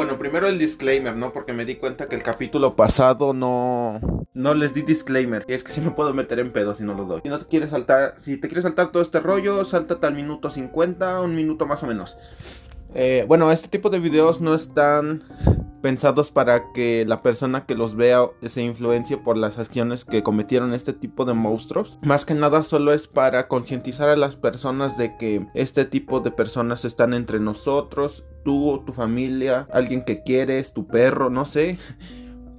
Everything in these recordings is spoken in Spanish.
bueno, primero el disclaimer, ¿no? Porque me di cuenta que el capítulo pasado no no les di disclaimer. Y es que si me puedo meter en pedo si no lo doy. Si no te quieres saltar, si te quieres saltar todo este rollo, sáltate al minuto 50, un minuto más o menos. Eh, bueno, este tipo de videos no están pensados para que la persona que los vea se influencie por las acciones que cometieron este tipo de monstruos. Más que nada solo es para concientizar a las personas de que este tipo de personas están entre nosotros, tú, tu familia, alguien que quieres, tu perro, no sé.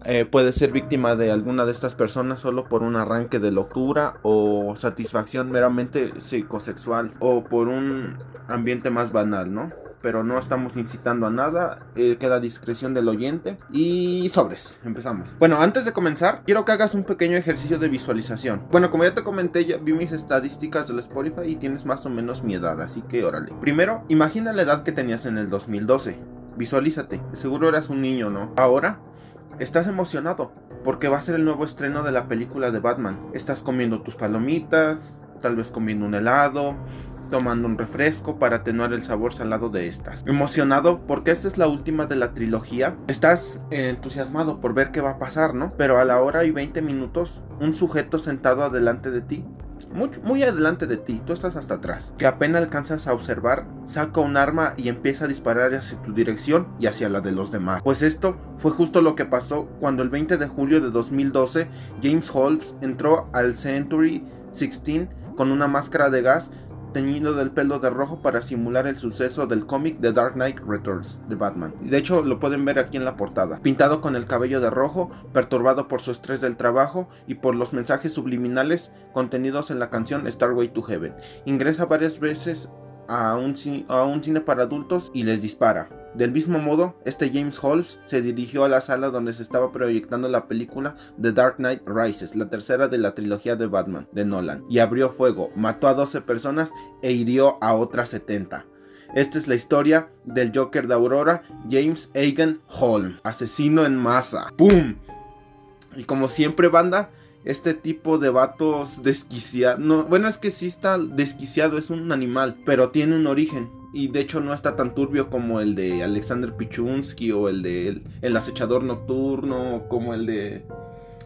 Eh, puede ser víctima de alguna de estas personas solo por un arranque de locura o satisfacción meramente psicosexual o por un ambiente más banal, ¿no? Pero no estamos incitando a nada, eh, queda discreción del oyente y sobres, empezamos. Bueno, antes de comenzar, quiero que hagas un pequeño ejercicio de visualización. Bueno, como ya te comenté, ya vi mis estadísticas del Spotify y tienes más o menos mi edad, así que órale. Primero, imagina la edad que tenías en el 2012. Visualízate, seguro eras un niño, ¿no? Ahora, estás emocionado porque va a ser el nuevo estreno de la película de Batman. Estás comiendo tus palomitas, tal vez comiendo un helado, tomando un refresco para atenuar el sabor salado de estas. Emocionado porque esta es la última de la trilogía. Estás entusiasmado por ver qué va a pasar, ¿no? Pero a la hora y 20 minutos, un sujeto sentado adelante de ti muy, muy, adelante de ti, tú estás hasta atrás, que apenas alcanzas a observar, saca un arma y empieza a disparar hacia tu dirección y hacia la de los demás. Pues esto fue justo lo que pasó cuando el 20 de julio de 2012 James Holmes entró al Century 16 con una máscara de gas teñido del pelo de rojo para simular el suceso del cómic The Dark Knight Returns de Batman. De hecho, lo pueden ver aquí en la portada. Pintado con el cabello de rojo, perturbado por su estrés del trabajo y por los mensajes subliminales contenidos en la canción Starway to Heaven. Ingresa varias veces a un, a un cine para adultos y les dispara. Del mismo modo, este James Holmes se dirigió a la sala donde se estaba proyectando la película The Dark Knight Rises, la tercera de la trilogía de Batman de Nolan, y abrió fuego, mató a 12 personas e hirió a otras 70. Esta es la historia del Joker de Aurora, James Egan Holmes, asesino en masa. ¡Pum! Y como siempre, banda, este tipo de vatos desquiciados. No, bueno, es que sí está desquiciado, es un animal, pero tiene un origen. Y de hecho no está tan turbio como el de Alexander Pichunsky o el de el, acechador nocturno, como el de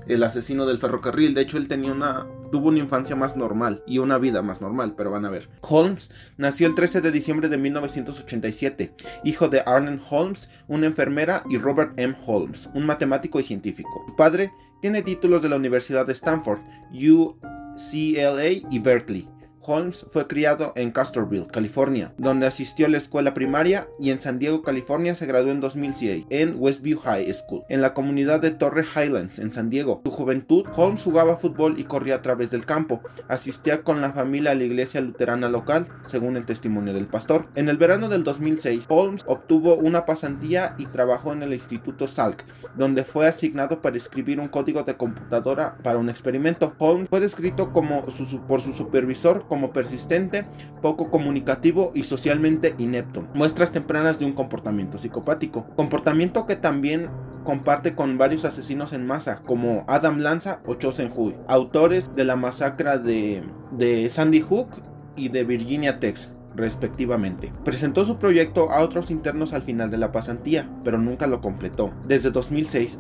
el asesino del ferrocarril. De hecho, él tenía una. tuvo una infancia más normal y una vida más normal, pero van a ver. Holmes nació el 13 de diciembre de 1987, hijo de Arlen Holmes, una enfermera, y Robert M. Holmes, un matemático y científico. Su padre tiene títulos de la Universidad de Stanford, UCLA y Berkeley. Holmes fue criado en Castorville, California, donde asistió a la escuela primaria y en San Diego, California se graduó en 2006 en Westview High School, en la comunidad de Torre Highlands, en San Diego. Su juventud, Holmes jugaba fútbol y corría a través del campo. Asistía con la familia a la iglesia luterana local, según el testimonio del pastor. En el verano del 2006, Holmes obtuvo una pasantía y trabajó en el Instituto Salk, donde fue asignado para escribir un código de computadora para un experimento. Holmes fue descrito como por su supervisor como persistente, poco comunicativo y socialmente inepto. Muestras tempranas de un comportamiento psicopático. Comportamiento que también comparte con varios asesinos en masa, como Adam Lanza o Chosen Hui, autores de la masacre de, de Sandy Hook y de Virginia Tex respectivamente. Presentó su proyecto a otros internos al final de la pasantía, pero nunca lo completó. Desde 2006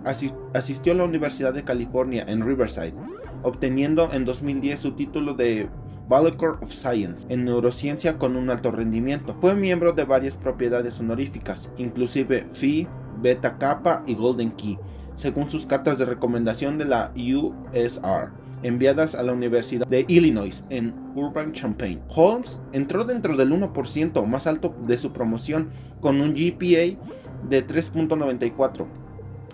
asistió a la Universidad de California en Riverside, obteniendo en 2010 su título de Bachelor of Science en neurociencia con un alto rendimiento. Fue miembro de varias propiedades honoríficas, inclusive Phi, Beta Kappa y Golden Key, según sus cartas de recomendación de la USR enviadas a la Universidad de Illinois en Urban-Champaign. Holmes entró dentro del 1% más alto de su promoción con un GPA de 3.94.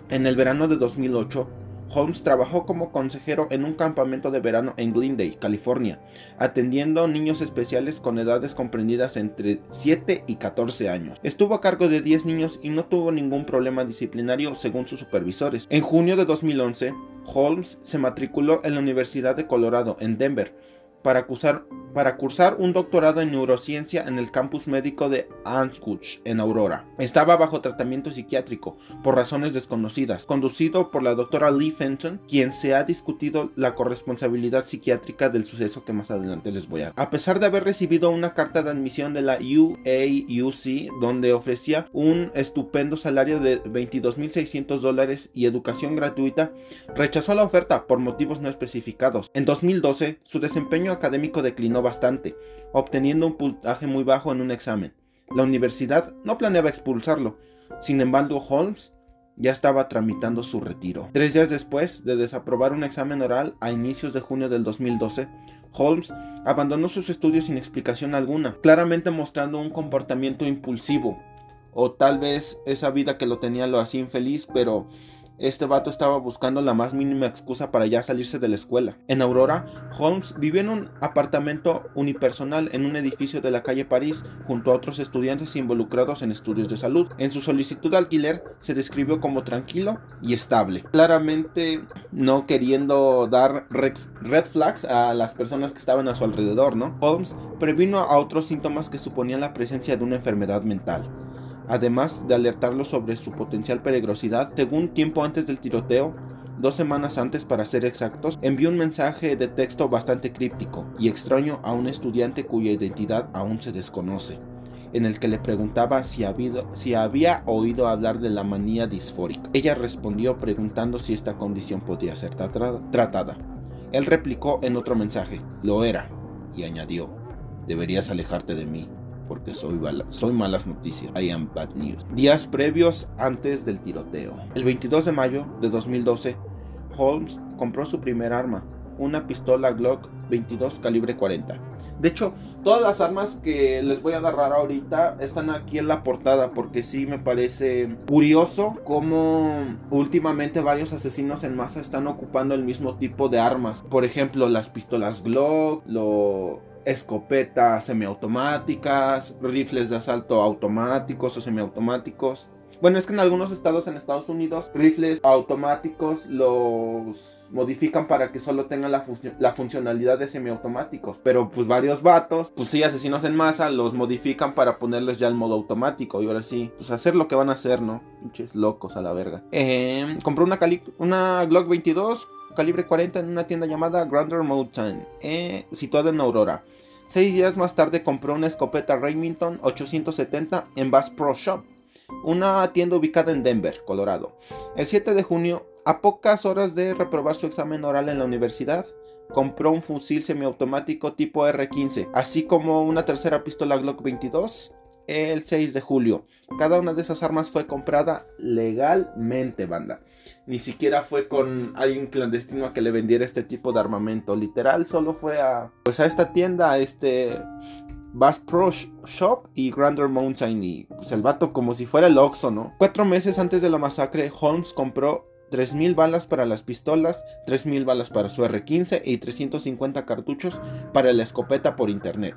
En el verano de 2008, Holmes trabajó como consejero en un campamento de verano en Glendale, California, atendiendo niños especiales con edades comprendidas entre 7 y 14 años. Estuvo a cargo de 10 niños y no tuvo ningún problema disciplinario según sus supervisores. En junio de 2011, Holmes se matriculó en la Universidad de Colorado en Denver para cursar, para cursar un doctorado en neurociencia en el campus médico de Anskuch, en Aurora. Estaba bajo tratamiento psiquiátrico por razones desconocidas, conducido por la doctora Lee Fenton, quien se ha discutido la corresponsabilidad psiquiátrica del suceso que más adelante les voy a dar. A pesar de haber recibido una carta de admisión de la UAUC, donde ofrecía un estupendo salario de 22.600 dólares y educación gratuita, rechazó la oferta por motivos no especificados. En 2012, su desempeño académico declinó bastante, obteniendo un puntaje muy bajo en un examen. La universidad no planeaba expulsarlo. Sin embargo, Holmes ya estaba tramitando su retiro. Tres días después de desaprobar un examen oral a inicios de junio del 2012, Holmes abandonó sus estudios sin explicación alguna, claramente mostrando un comportamiento impulsivo, o tal vez esa vida que lo tenía lo hacía infeliz, pero este vato estaba buscando la más mínima excusa para ya salirse de la escuela. En Aurora, Holmes vivió en un apartamento unipersonal en un edificio de la calle París junto a otros estudiantes involucrados en estudios de salud. En su solicitud de alquiler se describió como tranquilo y estable. Claramente no queriendo dar red, flags a las personas que estaban a su alrededor, ¿no? Holmes previno a otros síntomas que suponían la presencia de una enfermedad mental además de alertarlo sobre su potencial peligrosidad, según tiempo antes del tiroteo, dos semanas antes para ser exactos, envió un mensaje de texto bastante críptico y extraño a un estudiante cuya identidad aún se desconoce, en el que le preguntaba si, si había oído hablar de la manía disfórica. Ella respondió preguntando si esta condición podía ser tratada. Él replicó en otro mensaje, lo era, y añadió, deberías alejarte de mí porque soy, malas noticias. I am bad news. Días previos antes del tiroteo. El 22 de mayo de 2012, Holmes compró su primer arma, una pistola Glock 22 calibre 40. De hecho, todas las armas que les voy a agarrar ahorita están aquí en la portada porque sí me parece curioso cómo últimamente varios asesinos en masa están ocupando el mismo tipo de armas. Por ejemplo, las pistolas Glock, lo escopetas semiautomáticas, rifles de asalto automáticos o semiautomáticos. Bueno, es que en algunos estados en Estados Unidos, rifles automáticos los modifican para que solo tengan la, la, funcionalidad de semiautomáticos. Pero pues varios vatos, pues sí, asesinos en masa, los modifican para ponerles ya el modo automático. Y ahora sí, pues hacer lo que van a hacer, ¿no? Pinches locos a la verga. Eh, compró una, una Glock 22 calibre 40 en una tienda llamada Grander Mountain, eh, situada en Aurora. Seis días más tarde compró una escopeta Remington 870 en Bass Pro Shop, una tienda ubicada en Denver, Colorado. El 7 de junio, a pocas horas de reprobar su examen oral en la universidad, compró un fusil semiautomático tipo R15, así como una tercera pistola Glock 22 el 6 de julio. Cada una de esas armas fue comprada legalmente, banda. Ni siquiera fue con alguien clandestino a que le vendiera este tipo de armamento. Literal, solo fue a pues a esta tienda, a este Bass Pro Shop y Grander Mountain y pues el vato como si fuera el Oxxo, ¿no? Cuatro meses antes de la masacre, Holmes compró 3.000 balas para las pistolas, 3.000 balas para su R15 y 350 cartuchos para la escopeta por internet.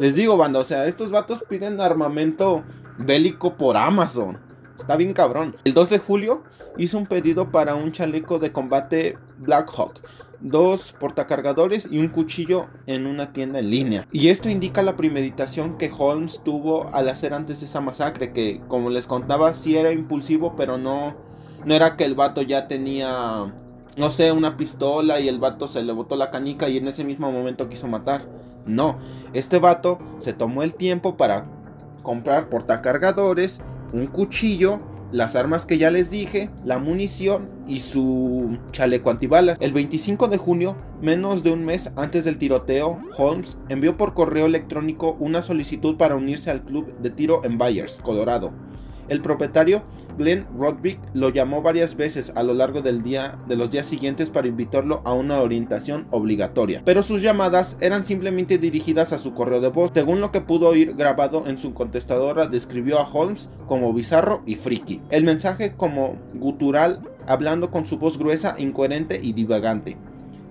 Les digo, banda, o sea, estos vatos piden armamento bélico por Amazon. Está bien cabrón. El 2 de julio hizo un pedido para un chaleco de combate Blackhawk, dos portacargadores y un cuchillo en una tienda en línea. Y esto indica la premeditación que Holmes tuvo al hacer antes esa masacre, que como les contaba, sí era impulsivo, pero no, no era que el vato ya tenía, no sé, una pistola y el vato se le botó la canica y en ese mismo momento quiso matar. No, este vato se tomó el tiempo para comprar portacargadores, un cuchillo, las armas que ya les dije, la munición y su chaleco antibalas. El 25 de junio, menos de un mes antes del tiroteo, Holmes envió por correo electrónico una solicitud para unirse al club de tiro en Byers, Colorado. El propietario, Glenn Roderick, lo llamó varias veces a lo largo del día, de los días siguientes para invitarlo a una orientación obligatoria, pero sus llamadas eran simplemente dirigidas a su correo de voz. Según lo que pudo oír grabado en su contestadora, describió a Holmes como bizarro y friki. El mensaje como gutural, hablando con su voz gruesa, incoherente y divagante.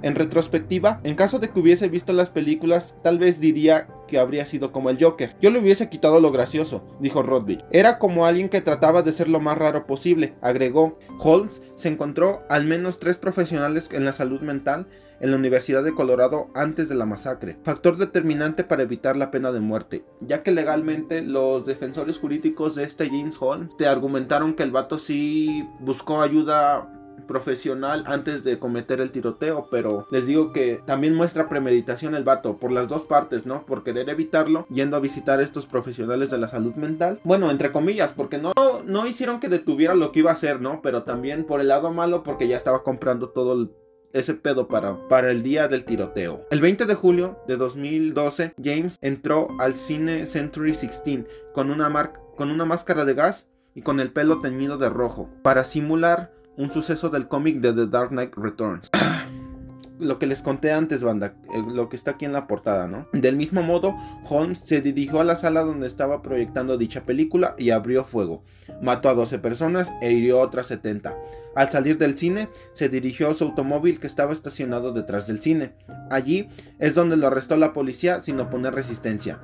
En retrospectiva, en caso de que hubiese visto las películas, tal vez diría que habría sido como el Joker. Yo le hubiese quitado lo gracioso, dijo Rodby. Era como alguien que trataba de ser lo más raro posible, agregó. Holmes se encontró al menos tres profesionales en la salud mental en la Universidad de Colorado antes de la masacre, factor determinante para evitar la pena de muerte, ya que legalmente los defensores jurídicos de este James Holmes te argumentaron que el vato sí buscó ayuda profesional antes de cometer el tiroteo, pero les digo que también muestra premeditación el vato por las dos partes, ¿no? Por querer evitarlo, yendo a visitar a estos profesionales de la salud mental. Bueno, entre comillas, porque no, no hicieron que detuviera lo que iba a hacer, ¿no? Pero también por el lado malo porque ya estaba comprando todo ese pedo para, para el día del tiroteo. El 20 de julio de 2012, James entró al cine Century 16 con una, con una máscara de gas y con el pelo teñido de rojo para simular un suceso del cómic de The Dark Knight Returns. lo que les conté antes, banda, eh, lo que está aquí en la portada, ¿no? Del mismo modo, Holmes se dirigió a la sala donde estaba proyectando dicha película y abrió fuego. Mató a 12 personas e hirió a otras 70. Al salir del cine, se dirigió a su automóvil que estaba estacionado detrás del cine. Allí es donde lo arrestó la policía sin oponer resistencia.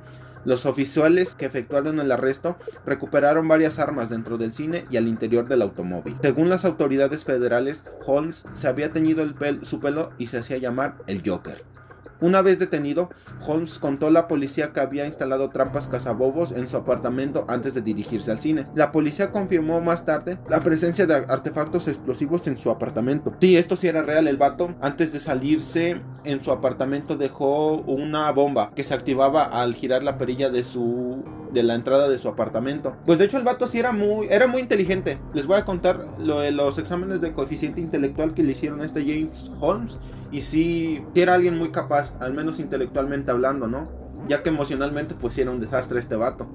Los oficiales que efectuaron el arresto recuperaron varias armas dentro del cine y al interior del automóvil. Según las autoridades federales, Holmes se había teñido su pelo y se hacía llamar el Joker. Una vez detenido, Holmes contó a la policía que había instalado trampas cazabobos en su apartamento antes de dirigirse al cine. La policía confirmó más tarde la presencia de artefactos explosivos en su apartamento. Sí, esto sí era real. El vato, antes de salirse en su apartamento, dejó una bomba que se activaba al girar la perilla de su de la entrada de su apartamento. Pues de hecho el vato sí era muy era muy inteligente. Les voy a contar lo de los exámenes de coeficiente intelectual que le hicieron a este James Holmes y sí, era alguien muy capaz, al menos intelectualmente hablando, ¿no? Ya que emocionalmente pues sí era un desastre este vato.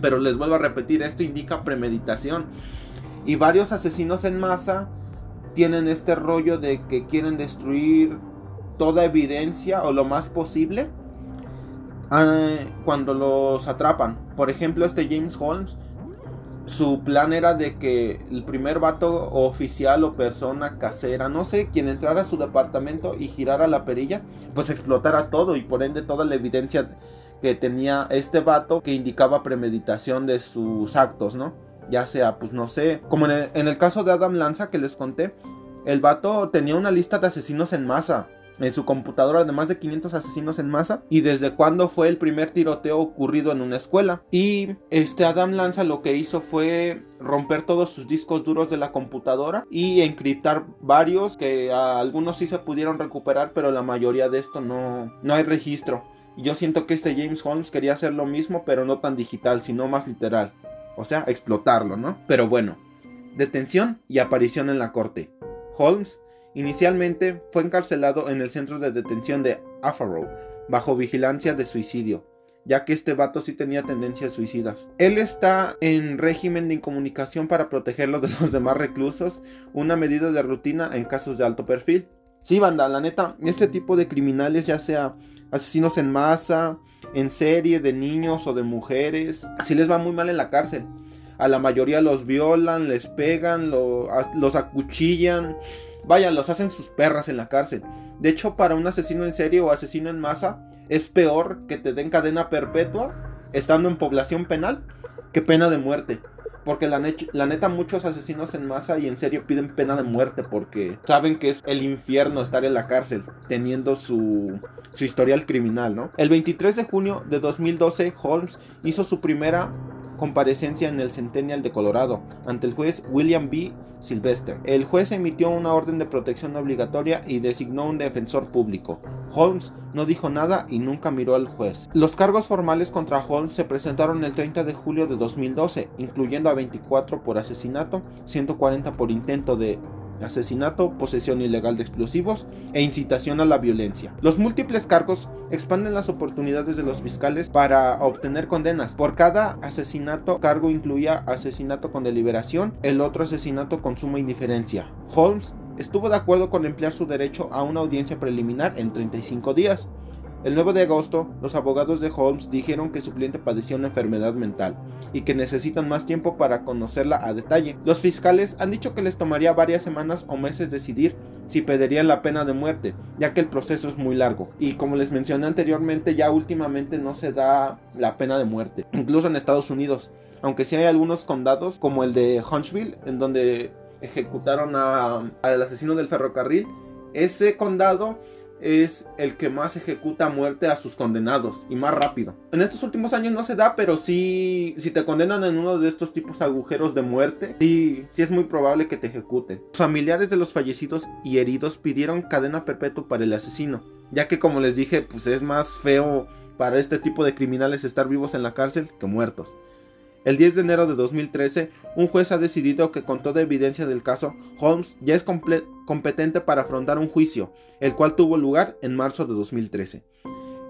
Pero les vuelvo a repetir, esto indica premeditación. Y varios asesinos en masa tienen este rollo de que quieren destruir toda evidencia o lo más posible ah, cuando los atrapan. Por ejemplo, este James Holmes su plan era de que el primer vato oficial o persona casera, no sé, quien entrara a su departamento y girara la perilla, pues explotara todo y por ende toda la evidencia que tenía este vato que indicaba premeditación de sus actos, ¿no? Ya sea, pues no sé, como en el, en el caso de Adam Lanza que les conté, el vato tenía una lista de asesinos en masa en su computadora de más de 500 asesinos en masa y desde cuándo fue el primer tiroteo ocurrido en una escuela. Y este Adam Lanza lo que hizo fue romper todos sus discos duros de la computadora y encriptar varios que algunos sí se pudieron recuperar, pero la mayoría de esto no, no hay registro. Y yo siento que este James Holmes quería hacer lo mismo, pero no tan digital, sino más literal. O sea, explotarlo, ¿no? Pero bueno, detención y aparición en la corte. Holmes Inicialmente fue encarcelado en el centro de detención de Afaro, bajo vigilancia de suicidio, ya que este vato sí tenía tendencias suicidas. Él está en régimen de incomunicación para protegerlo de los demás reclusos, una medida de rutina en casos de alto perfil. Sí, banda, la neta, este tipo de criminales, ya sea asesinos en masa, en serie, de niños o de mujeres, así les va muy mal en la cárcel. A la mayoría los violan, les pegan, los acuchillan Vaya, los hacen sus perras en la cárcel. De hecho, para un asesino en serie o asesino en masa, es peor que te den cadena perpetua estando en población penal que pena de muerte. Porque la, neta, muchos asesinos en masa y en serio piden pena de muerte porque saben que es el infierno estar en la cárcel teniendo su, su historial criminal, ¿no? El 23 de junio de 2012, Holmes hizo su primera comparecencia en el Centennial de Colorado ante el juez William B. Sylvester. El juez emitió una orden de protección obligatoria y designó un defensor público. Holmes no dijo nada y nunca miró al juez. Los cargos formales contra Holmes se presentaron el 30 de julio de 2012, incluyendo a 24 por asesinato, 140 por intento de asesinato, posesión ilegal de explosivos e incitación a la violencia. Los múltiples cargos expanden las oportunidades de los fiscales para obtener condenas. Por cada asesinato, cargo incluía asesinato con deliberación, el otro asesinato con suma indiferencia. Holmes estuvo de acuerdo con emplear su derecho a una audiencia preliminar en 35 días. El 9 de agosto, los abogados de Holmes dijeron que su cliente padecía una enfermedad mental y que necesitan más tiempo para conocerla a detalle. Los fiscales han dicho que les tomaría varias semanas o meses decidir si pedirían la pena de muerte, ya que el proceso es muy largo. Y como les mencioné anteriormente, ya últimamente no se da la pena de muerte, incluso en Estados Unidos. Aunque sí hay algunos condados, como el de Huntsville, en donde ejecutaron al asesino del ferrocarril ese condado es el que más ejecuta muerte a sus condenados y más rápido. En estos últimos años no se da, pero sí, si te condenan en uno de estos tipos agujeros de muerte, sí, sí es muy probable que te ejecuten. Los familiares de los fallecidos y heridos pidieron cadena perpetua para el asesino, ya que como les dije, pues es más feo para este tipo de criminales estar vivos en la cárcel que muertos. El 10 de enero de 2013, un juez ha decidido que con toda evidencia del caso, Holmes ya es competente para afrontar un juicio, el cual tuvo lugar en marzo de 2013.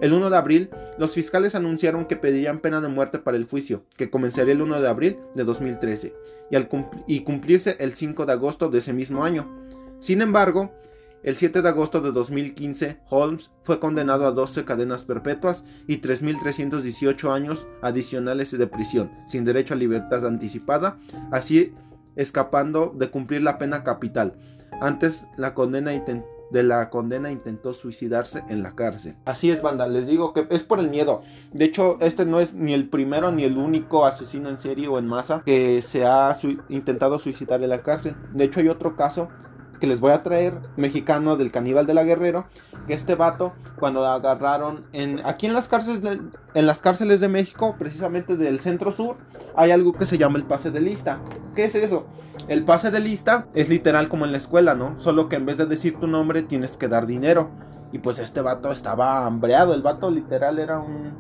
El 1 de abril, los fiscales anunciaron que pedirían pena de muerte para el juicio, que comenzaría el 1 de abril de 2013 y, al cumplirse el 5 de agosto de ese mismo año. Sin embargo, el 7 de agosto de 2015, Holmes fue condenado a 12 cadenas perpetuas y 3.318 años adicionales de prisión, sin derecho a libertad anticipada, así escapando de cumplir la pena capital. Antes de la condena intentó suicidarse en la cárcel. Así es, banda, les digo que es por el miedo. De hecho, este no es ni el primero ni el único asesino en serie o en masa que se ha intentado suicidar en la cárcel. De hecho, hay otro caso que les voy a traer, mexicano del caníbal de la Guerrero, que este vato cuando agarraron en aquí en las cárceles de, en las cárceles de México, precisamente del centro sur, hay algo que se llama el pase de lista. ¿Qué es eso? El pase de lista es literal como en la escuela, ¿no? Solo que en vez de decir tu nombre tienes que dar dinero. Y pues este vato estaba hambreado, el vato literal era un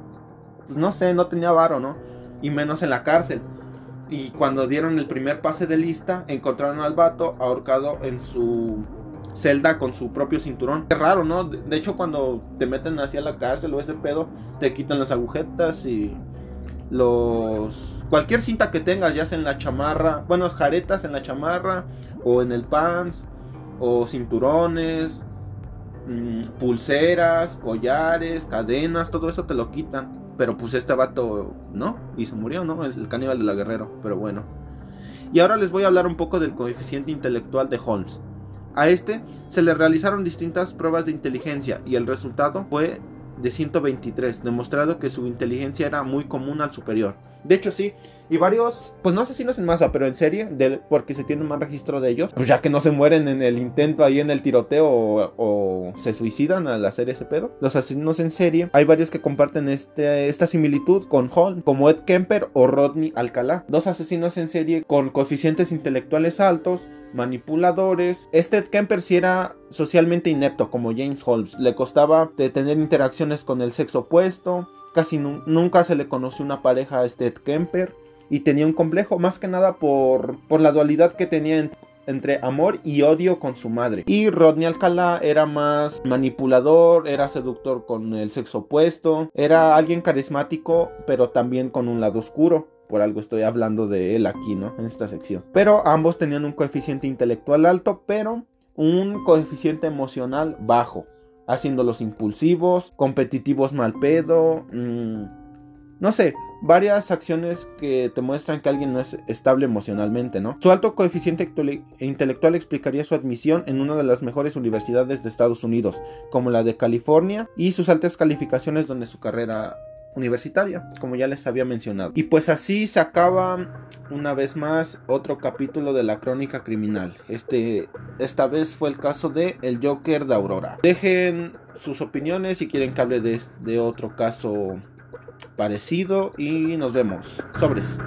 pues no sé, no tenía varo, ¿no? Y menos en la cárcel. Y cuando dieron el primer pase de lista, encontraron al vato ahorcado en su celda con su propio cinturón. Es raro, ¿no? De hecho, cuando te meten hacia la cárcel o ese pedo, te quitan las agujetas y los cualquier cinta que tengas, ya sea en la chamarra, bueno, jaretas en la chamarra o en el pants o cinturones, mm, pulseras, collares, cadenas, todo eso te lo quitan. Pero pues este vato no, y se murió, ¿no? Es el caníbal de la guerrero, pero bueno. Y ahora les voy a hablar un poco del coeficiente intelectual de Holmes. A este se le realizaron distintas pruebas de inteligencia y el resultado fue de 123, demostrado que su inteligencia era muy común al superior. De hecho, sí. Y varios, pues no asesinos en masa, pero en serie, porque se tiene más registro de ellos. Pues ya que no se mueren en el intento ahí en el tiroteo o, se suicidan al hacer ese pedo. Los asesinos en serie, hay varios que comparten este, esta similitud con Hall, como Ed Kemper o Rodney Alcalá. Dos asesinos en serie con coeficientes intelectuales altos, manipuladores. Este Ed Kemper sí era socialmente inepto, como James Holmes. Le costaba tener interacciones con el sexo opuesto Casi nunca se le conoció una pareja a este Kemper y tenía un complejo más que nada por, por la dualidad que tenía entre amor y odio con su madre. Y Rodney Alcalá era más manipulador, era seductor con el sexo opuesto, era alguien carismático, pero también con un lado oscuro. Por algo estoy hablando de él aquí, ¿no? En esta sección. Pero ambos tenían un coeficiente intelectual alto, pero un coeficiente emocional bajo haciéndolos impulsivos, competitivos mal pedo, mm, no sé, varias acciones que te muestran que alguien no es estable emocionalmente, ¿no? Su alto coeficiente intelectual explicaría su admisión en una de las mejores universidades de Estados Unidos, como la de California, y sus altas calificaciones donde su carrera universitaria, como ya les había mencionado. Y pues así se acaba una vez más otro capítulo de la crónica criminal. Este, esta vez fue el caso de El Joker de Aurora. Dejen sus opiniones si quieren que hable de, de otro caso parecido y nos vemos. Sobres.